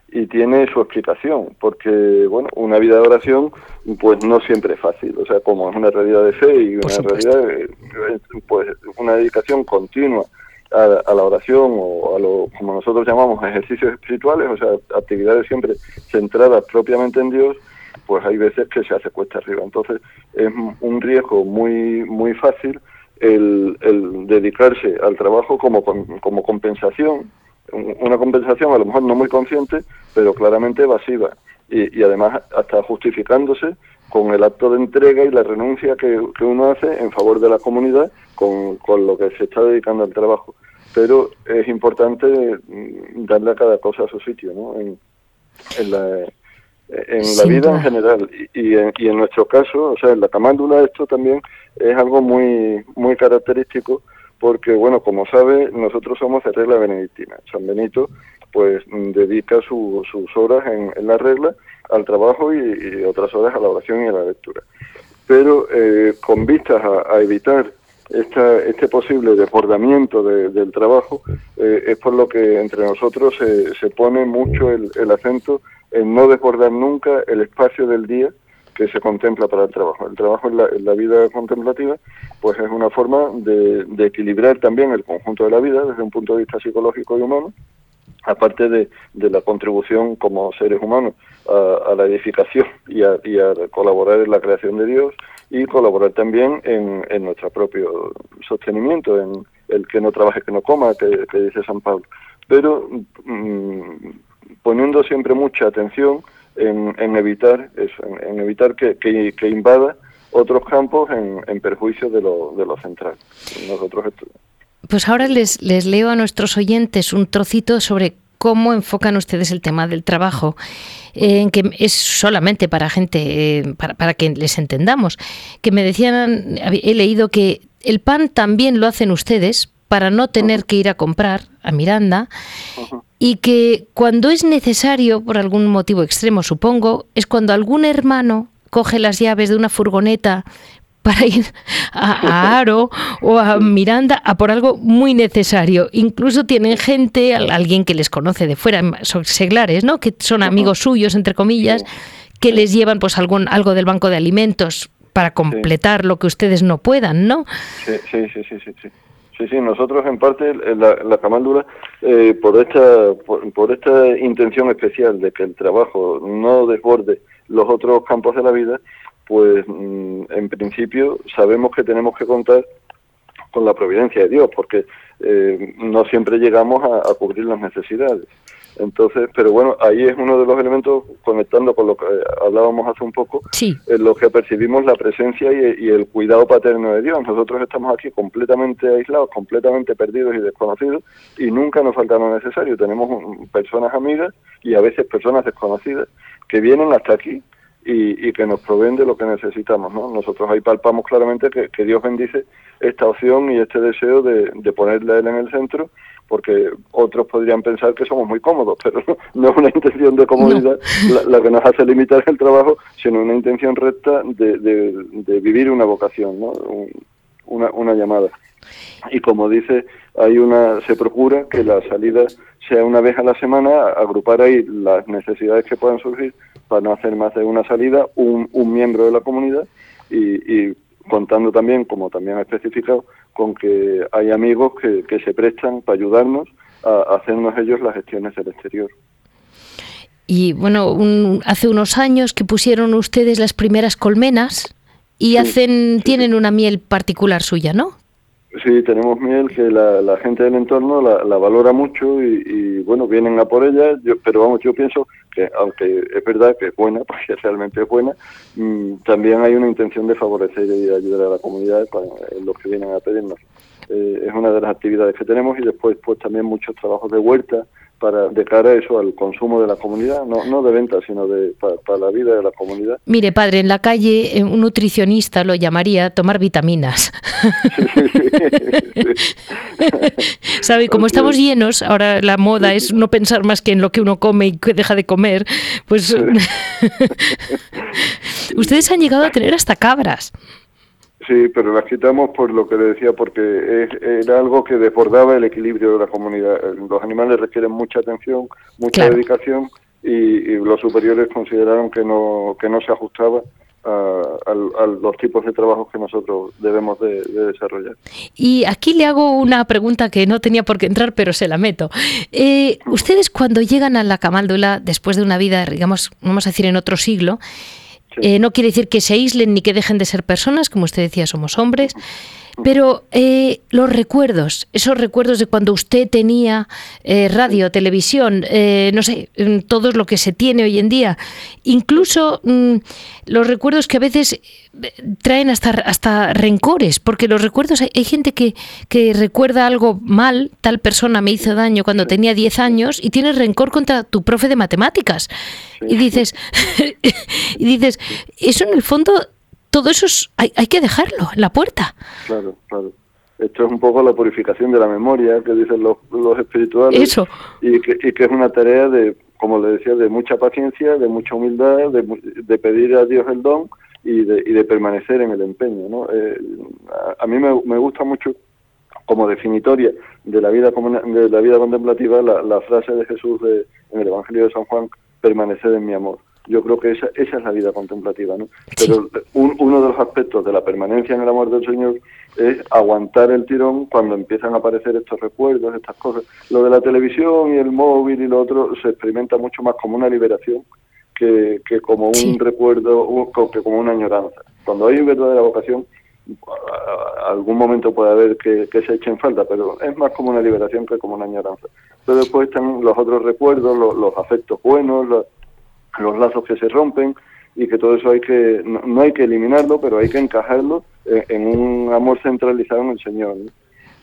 y tiene su explicación, porque bueno, una vida de oración pues no siempre es fácil, o sea, como es una realidad de fe y una realidad pues una dedicación continua a, la oración o a lo como nosotros llamamos ejercicios espirituales, o sea, actividades siempre centradas propiamente en Dios, pues hay veces que se hace cuesta arriba. Entonces, es un riesgo muy muy fácil el, dedicarse al trabajo como como compensación una compensación a lo mejor no muy consciente, pero claramente evasiva y además hasta justificándose con el acto de entrega y la renuncia que, uno hace en favor de la comunidad con, con, lo que se está dedicando al trabajo. Pero es importante mm, darle a cada cosa a su sitio, ¿no? En, en la, en la vida en general y, en, y en nuestro caso, o sea, en la camándula esto también es algo muy muy característico porque, bueno, como sabe, nosotros somos de regla benedictina. San Benito, pues mm, dedica sus horas en, la regla al trabajo y, otras horas a la oración y a la lectura. Pero eh, con vistas a, evitar esta, este posible desbordamiento del trabajo, eh, es por lo que entre nosotros se, pone mucho el, acento en no desbordar nunca el espacio del día que se contempla para el trabajo. El trabajo en la, vida contemplativa, pues es una forma de, equilibrar también el conjunto de la vida desde un punto de vista psicológico y humano, aparte de, la contribución como seres humanos a, la edificación y a, colaborar en la creación de Dios y colaborar también en, nuestro propio sostenimiento, en el que no trabaje, que no coma, que, dice San Pablo. Pero mm, poniendo siempre mucha atención en, evitar eso, en, evitar que, que, invada otros campos en, perjuicio de lo, de lo central. Nosotros pues ahora les, les leo a nuestros oyentes un trocito sobre cómo enfocan ustedes el tema del trabajo, eh, en que es solamente para gente, eh, para, para, que les entendamos, que me decían, he leído que el pan también lo hacen ustedes para no tener que ir a comprar a Miranda y que cuando es necesario, por algún motivo extremo supongo, es cuando algún hermano coge las llaves de una furgoneta para ir a, Aro o a Miranda a por algo muy necesario. Incluso tienen gente, alguien que les conoce de fuera, son seglares, ¿no? que son amigos suyos, entre comillas, que les llevan pues algún, algo del banco de alimentos para completar lo que ustedes no puedan, ¿no? Sí, sí, sí, sí, sí. Sí, sí, nosotros en parte la, la camándula, eh, por, esta, por, esta intención especial de que el trabajo no desborde los otros campos de la vida, pues mm, en principio sabemos que tenemos que contar con la providencia de Dios, porque eh, no siempre llegamos a, cubrir las necesidades. Entonces, pero bueno, ahí es uno de los elementos, conectando con lo que hablábamos hace un poco, en lo que percibimos la presencia y, el cuidado paterno de Dios. Nosotros estamos aquí completamente aislados, completamente perdidos y desconocidos, y nunca nos falta lo necesario. Tenemos personas amigas y a veces personas desconocidas que vienen hasta aquí y, que nos proveen de lo que necesitamos. ¿no? Nosotros ahí palpamos claramente que, Dios bendice esta opción y este deseo de, de ponerle a Él en el centro porque otros podrían pensar que somos muy cómodos, <laughs> pero no es una intención de comodidad la, que nos hace limitar el trabajo, sino una intención recta de, de, vivir una vocación, ¿no? una, una llamada. Y como dice, hay una se procura que la salida sea una vez a la semana, agrupar ahí las necesidades que puedan surgir para no hacer más de una salida, un, un miembro de la comunidad y, y contando también, como también ha especificado, con que hay amigos que, que se prestan para ayudarnos a, hacernos ellos las gestiones del exterior. Y bueno, hace unos años que pusieron ustedes las primeras colmenas y hacen tienen una miel particular suya, ¿no? Sí, tenemos miel que la, gente del entorno la, valora mucho y, bueno, vienen a por ella, yo, pero vamos, yo pienso que aunque es verdad que es buena, <laughs> porque realmente es buena, mm, también hay una intención de favorecer y de ayudar a la comunidad en los que vienen a pedirnos. Eh, es una de las actividades que tenemos y después pues también muchos trabajos de huerta, para de cara a eso al consumo de la comunidad, no, no de venta, sino de para, la vida de la comunidad. Mire, padre, en la calle eh, un nutricionista lo llamaría tomar vitaminas. <laughs> <laughs> <laughs> ¿Sabe? Como estamos llenos, ahora la moda es no pensar más que en lo que uno come y que deja de comer, pues <laughs> ustedes han llegado a tener hasta cabras. Sí, pero las quitamos por lo que le decía, porque era algo que desbordaba el equilibrio de la comunidad. Los animales requieren mucha atención, mucha dedicación y, los superiores consideraron que no, que no se ajustaba a, los tipos de trabajos que nosotros debemos de, desarrollar. Y aquí le hago una pregunta que no tenía por qué entrar, pero se la meto. Eh, ustedes cuando llegan a la camándula, después de una vida, digamos, vamos a decir en otro siglo, eh, no quiere decir que se aíslen ni que dejen de ser personas, como usted decía, somos hombres. Pero eh, los recuerdos, esos recuerdos de cuando usted tenía eh, radio, televisión, no sé, mm, todo lo que se tiene hoy en día, incluso mm, los recuerdos que a veces traen hasta, hasta rencores, porque los recuerdos, hay, gente que, que, recuerda algo mal, tal persona me hizo daño cuando tenía 10 años y tiene rencor contra tu profe de matemáticas. Y dices, <laughs> y dices, eso en el fondo, todo eso hay, hay que dejarlo en la puerta. Claro, claro. Esto es un poco la purificación de la memoria que dicen los, los espirituales. Eso. Y que, y que es una tarea de, como le decía, de mucha paciencia, de mucha humildad, de, de pedir a Dios el don y de, y de permanecer en el empeño. ¿no? Eh, a, a mí me, me gusta mucho como definitoria de la vida de la vida contemplativa la, la frase de Jesús de- en el Evangelio de San Juan permanecer en mi amor yo creo que esa, esa es la vida contemplativa no pero un- uno de los aspectos de la permanencia en el amor del Señor es aguantar el tirón cuando empiezan a aparecer estos recuerdos estas cosas lo de la televisión y el móvil y lo otro se experimenta mucho más como una liberación que, que como un Sí. recuerdo que como una añoranza cuando hay verdadera vocación a- algún momento puede haber que, que se eche en falta, pero es más como una liberación que como una añoranza. Pero después están los otros recuerdos, los, los afectos buenos, los, los lazos que se rompen y que todo eso hay que, no, no hay que eliminarlo, pero hay que encajarlo en, en un amor centralizado en el Señor.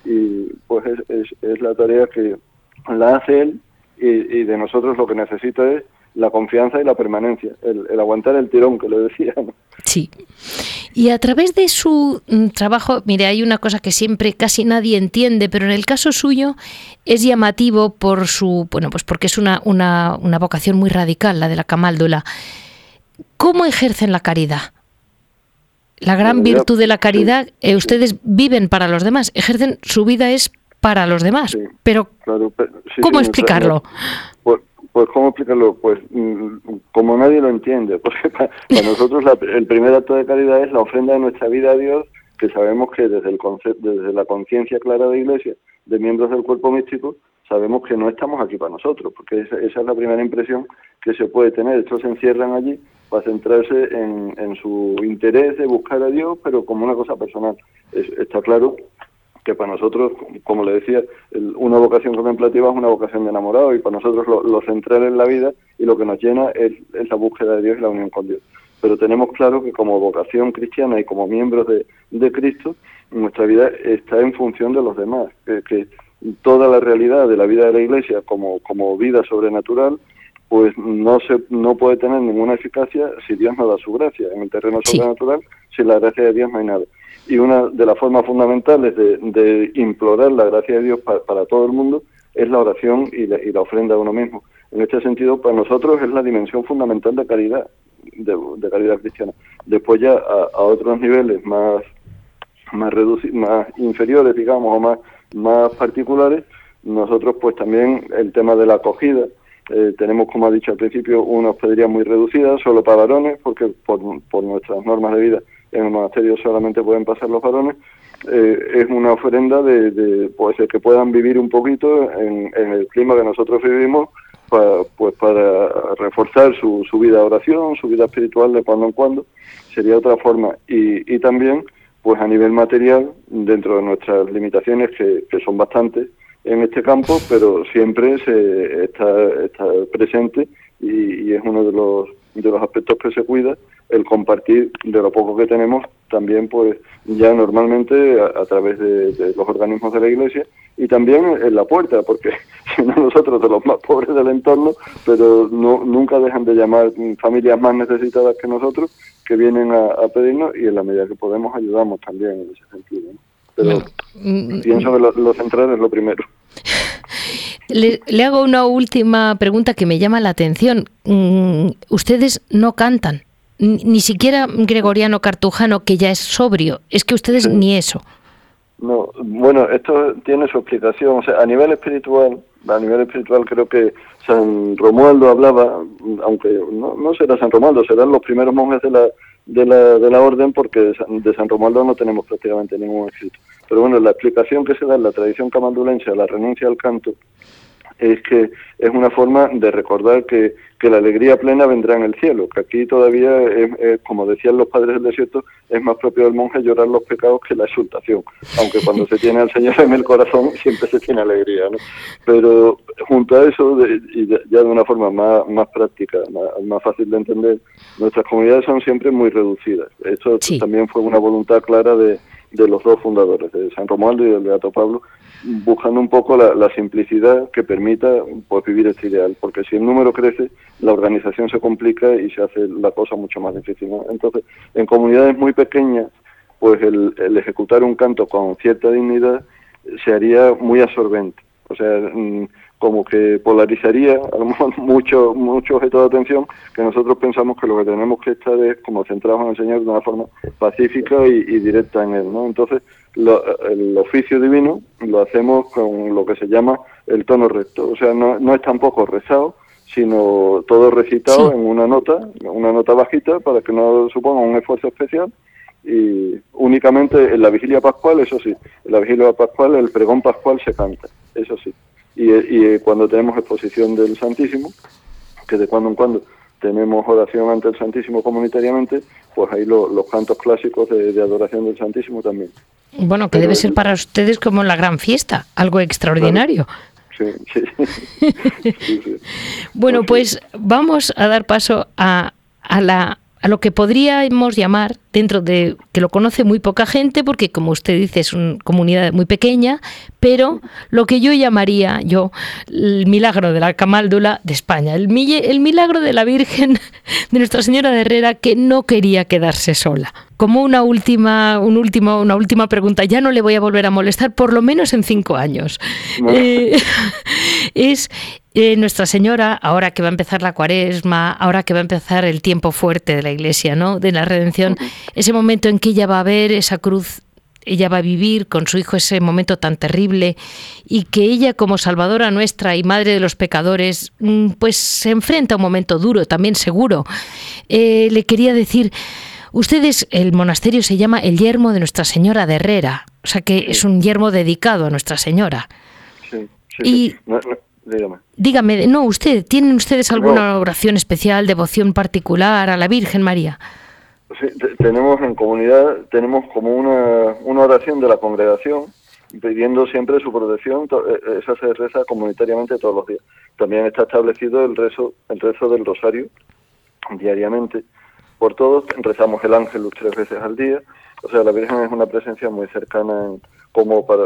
Y pues es, es, la tarea que la hace Él y, y de nosotros lo que necesita es la confianza y la permanencia, el, aguantar el tirón que le decía. Sí. Y a través de su mm, trabajo, mire, hay una cosa que siempre casi nadie entiende, pero en el caso suyo es llamativo por su, bueno, pues porque es una, una, una vocación muy radical, la de la camáldula. ¿Cómo ejercen la caridad? La gran virtud de la caridad, eh, ustedes viven para los demás, ejercen, su vida es para los demás, Sí. pero Claro, pero- sí, ¿cómo sí, explicarlo? Pues, pues cómo explicarlo, pues mm, como nadie lo entiende, <laughs> porque pa- para, nosotros la- el primer acto de caridad es la ofrenda de nuestra vida a Dios, que sabemos que desde el desde la conciencia clara de Iglesia, de miembros del cuerpo místico, sabemos que no estamos aquí para nosotros, porque esa, esa es la primera impresión que se puede tener. Estos se encierran allí para centrarse en, en su interés de buscar a Dios, pero como una cosa personal. Es- está claro que para nosotros, como le decía, el- una vocación contemplativa es una vocación de enamorado y para nosotros lo, lo central en la vida y lo que nos llena es, es la búsqueda de Dios y la unión con Dios. Pero tenemos claro que como vocación cristiana y como miembros de, de Cristo, nuestra vida está en función de los demás, que, que toda la realidad de la vida de la Iglesia como, como vida sobrenatural pues no se no puede tener ninguna eficacia si Dios no da su gracia. En el terreno Sí. sobrenatural, sin la gracia de Dios no hay nada. Y una de las formas fundamentales de, de implorar la gracia de Dios pa- para todo el mundo es la oración y la, y la ofrenda a uno mismo. En este sentido, para nosotros es la dimensión fundamental de caridad, de, de caridad cristiana. Después ya a, otros niveles más más más inferiores, digamos, o más, más particulares, nosotros pues también el tema de la acogida, eh, tenemos, como ha dicho al principio, una hospedería muy reducida, solo para varones, porque por, por nuestras normas de vida en el monasterio solamente pueden pasar los varones, eh, es una ofrenda de, de pues, que puedan vivir un poquito en, en el clima que nosotros vivimos, pa- pues para reforzar su, su vida de oración, su vida espiritual de cuando en cuando, sería otra forma. Y, y también, pues a nivel material, dentro de nuestras limitaciones, que, que son bastantes en este campo, pero siempre se está, está presente y, y es uno de los, de los aspectos que se cuida, el compartir de lo poco que tenemos también pues ya normalmente a, a través de, de los organismos de la iglesia y también en la puerta porque <laughs> si no nosotros de los más pobres del entorno pero no nunca dejan de llamar familias más necesitadas que nosotros que vienen a, a pedirnos y en la medida que podemos ayudamos también en ese sentido ¿no? pero Mm, pienso que lo, lo central es lo primero Le, le hago una última pregunta que me llama la atención. Mm, ustedes no cantan, ni, siquiera gregoriano cartujano, que ya es sobrio. Es que ustedes ni eso. No, bueno, esto tiene su explicación. O sea, a nivel espiritual, a nivel espiritual creo que San Romualdo hablaba, aunque no, no será San Romualdo, serán los primeros monjes de la, de la, de la orden, porque de San, Romualdo no tenemos prácticamente ningún escrito. Pero bueno, la explicación que se da en la tradición camaldulense a la renuncia al canto es que es una forma de recordar que, que la alegría plena vendrá en el cielo, que aquí todavía, es, es, como decían los padres del desierto, es más propio del monje llorar los pecados que la exultación, aunque cuando se tiene al Señor en el corazón <laughs> siempre se tiene alegría, ¿no? Pero junto a eso, de, y de, ya de una forma más, más práctica, más, más, fácil de entender, nuestras comunidades son siempre muy reducidas. Esto sí. también fue una voluntad clara de, de los dos fundadores, de San Romualdo y del Beato Pablo, buscando un poco la, la, simplicidad que permita pues, vivir este ideal, porque si el número crece, la organización se complica y se hace la cosa mucho más difícil. Entonces, en comunidades muy pequeñas, pues el, el ejecutar un canto con cierta dignidad se haría muy absorbente. O sea, mm, como que polarizaría a lo mejor <laughs> mucho, mucho objeto de atención que nosotros pensamos que lo que tenemos que estar es como centrados en el Señor de una forma pacífica y, y directa en Él, ¿no? Entonces, lo- el oficio divino lo hacemos con lo que se llama el tono recto, o sea, no, no es tampoco rezado, sino todo recitado Sí. en una nota, una nota bajita para que no suponga un esfuerzo especial y únicamente en la vigilia pascual, eso sí, en la vigilia pascual el pregón pascual se canta, eso sí. Y, y cuando tenemos exposición del Santísimo, que de cuando en cuando tenemos oración ante el Santísimo comunitariamente, pues ahí lo- los cantos clásicos de, de adoración del Santísimo también. Bueno, que Pero debe ser para ustedes como la gran fiesta, algo extraordinario. Sí, sí. <laughs> Sí, sí. Bueno, Pues pues vamos a dar paso a, a la, a lo que podríamos llamar, dentro de que lo conoce muy poca gente, porque como usted dice es una comunidad muy pequeña, pero lo que yo llamaría yo el milagro de la camáldula de España, el, el milagro de la Virgen <laughs> de Nuestra Señora de Herrera que no quería quedarse sola. Como una última, un último, una última pregunta, ya no le voy a volver a molestar, por lo menos en cinco años. Bueno. Eh, <laughs> es eh, Nuestra Señora, ahora que va a empezar la cuaresma, ahora que va a empezar el tiempo fuerte de la iglesia, ¿no? De la redención, <laughs> ese momento en que ella va a ver esa cruz, ella va a vivir con su hijo ese momento tan terrible y que ella como salvadora nuestra y madre de los pecadores, mm, pues se enfrenta a un momento duro, también seguro. Eh, le quería decir, ustedes, el monasterio se llama el Yermo de Nuestra Señora de Herrera, o sea que es un yermo dedicado a Nuestra Señora. Sí, sí, Y- sí. No, no, dígame. Dígame, no, usted, ¿tienen ustedes alguna oración especial, devoción particular a la Virgen María? Sí, te- tenemos en comunidad, tenemos como una, una oración de la congregación pidiendo siempre su protección, eh, eh, esa se reza comunitariamente todos los días. También está establecido el rezo, el rezo del rosario diariamente por todos, rezamos el ángel tres veces al día, o sea, la Virgen es una presencia muy cercana, en- como para,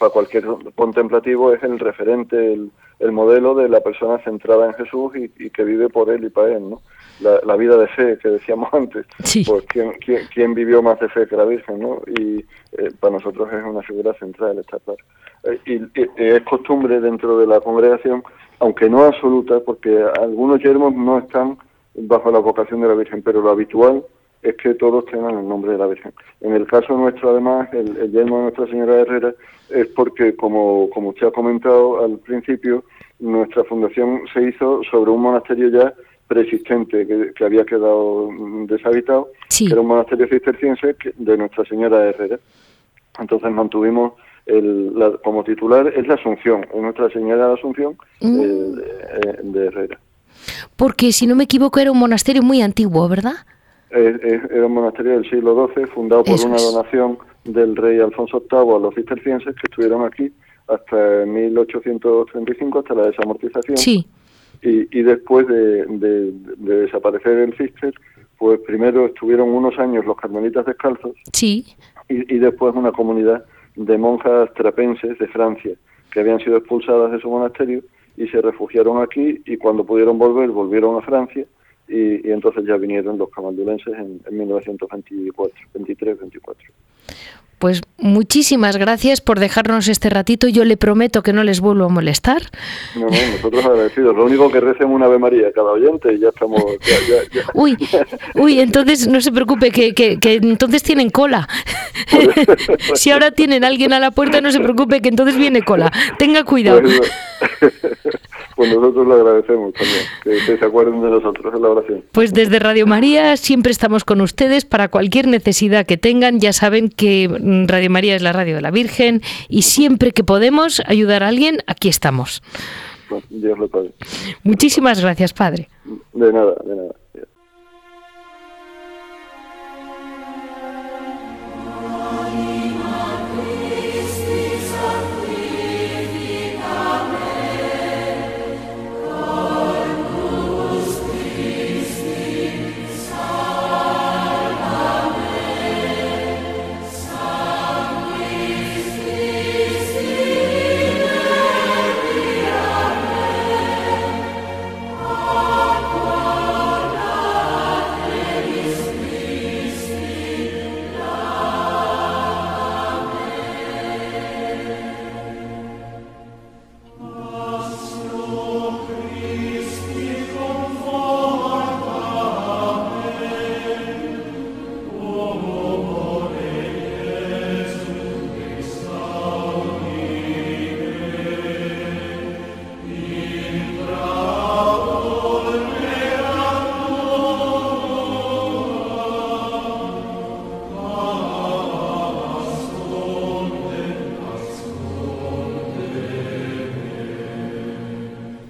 para cualquier contemplativo, es el referente, el, el modelo de la persona centrada en Jesús y, y que vive por él y para él, ¿no? La, la vida de fe que decíamos <laughs> antes, Sí. pues ¿quién, quién, quién vivió más de fe que la Virgen, ¿no? Y eh, para nosotros es una figura central, está claro. Eh, y, y- es costumbre dentro de la congregación, aunque no absoluta, porque algunos yermos no están bajo la vocación de la Virgen, pero lo habitual es que todos tengan el nombre de la Virgen. En el caso nuestro, además, el, el yermo de Nuestra Señora Herrera es porque, como, como usted ha comentado al principio, nuestra fundación se hizo sobre un monasterio ya preexistente que, que había quedado deshabitado, Sí. que era un monasterio cisterciense de Nuestra Señora Herrera. Entonces mantuvimos el, la- como titular es la Asunción, es Nuestra Señora de Asunción eh, Mm. de, de Herrera. Porque si no me equivoco era un monasterio muy antiguo, ¿verdad? Es- es- era un monasterio del siglo XII fundado por Eso una es. donación del rey Alfonso VIII a los cistercienses que estuvieron aquí hasta 1835, hasta la desamortización. Sí. Y, y después de, de- de desaparecer el cister, pues primero estuvieron unos años los carmelitas descalzos Sí. y, y después una comunidad de monjas trapenses de Francia que habían sido expulsadas de su monasterio y se refugiaron aquí y cuando pudieron volver volvieron a Francia y, y entonces ya vinieron los camaldulenses en, en 1924, 23, 24. Pues muchísimas gracias por dejarnos este ratito. Yo le prometo que no les vuelvo a molestar. No, no, nosotros agradecidos. Lo único que recen una Ave María cada oyente y ya estamos... Ya, ya, ya. Uy, uy, entonces no se preocupe, que, que, que entonces tienen cola. <laughs> si ahora tienen alguien a la puerta, no se preocupe, que entonces viene cola. Tenga cuidado. Pues, <laughs> pues nosotros lo agradecemos también, que, que se acuerden de nosotros en la oración. Pues desde Radio María siempre estamos con ustedes para cualquier necesidad que tengan. Ya saben que Radio María es la radio de la Virgen y siempre que podemos ayudar a alguien, aquí estamos. Bueno, Dios lo pague. Muchísimas gracias, Padre. De nada, de nada.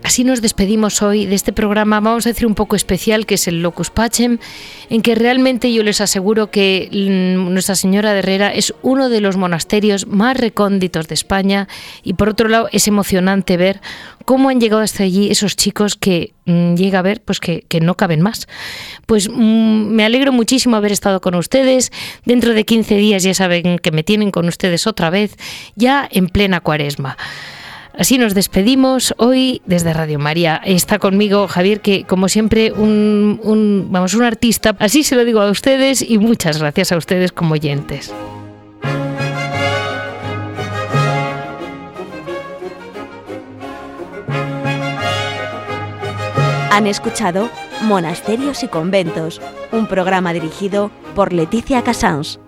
Así nos despedimos hoy de este programa, vamos a decir un poco especial, que es el Locus Pacem, en que realmente yo les aseguro que mm, Nuestra Señora de Herrera es uno de los monasterios más recónditos de España y por otro lado es emocionante ver cómo han llegado hasta allí esos chicos que mm, llega a ver pues que, no caben más. Pues mm, me alegro muchísimo haber estado con ustedes. Dentro de 15 días ya saben que me tienen con ustedes otra vez, ya en plena cuaresma. Así nos despedimos hoy desde Radio María. Está conmigo Javier, que como siempre, un, vamos, un artista. Así se lo digo a ustedes y muchas gracias a ustedes como oyentes. Han escuchado Monasterios y Conventos, un programa dirigido por Leticia Casans.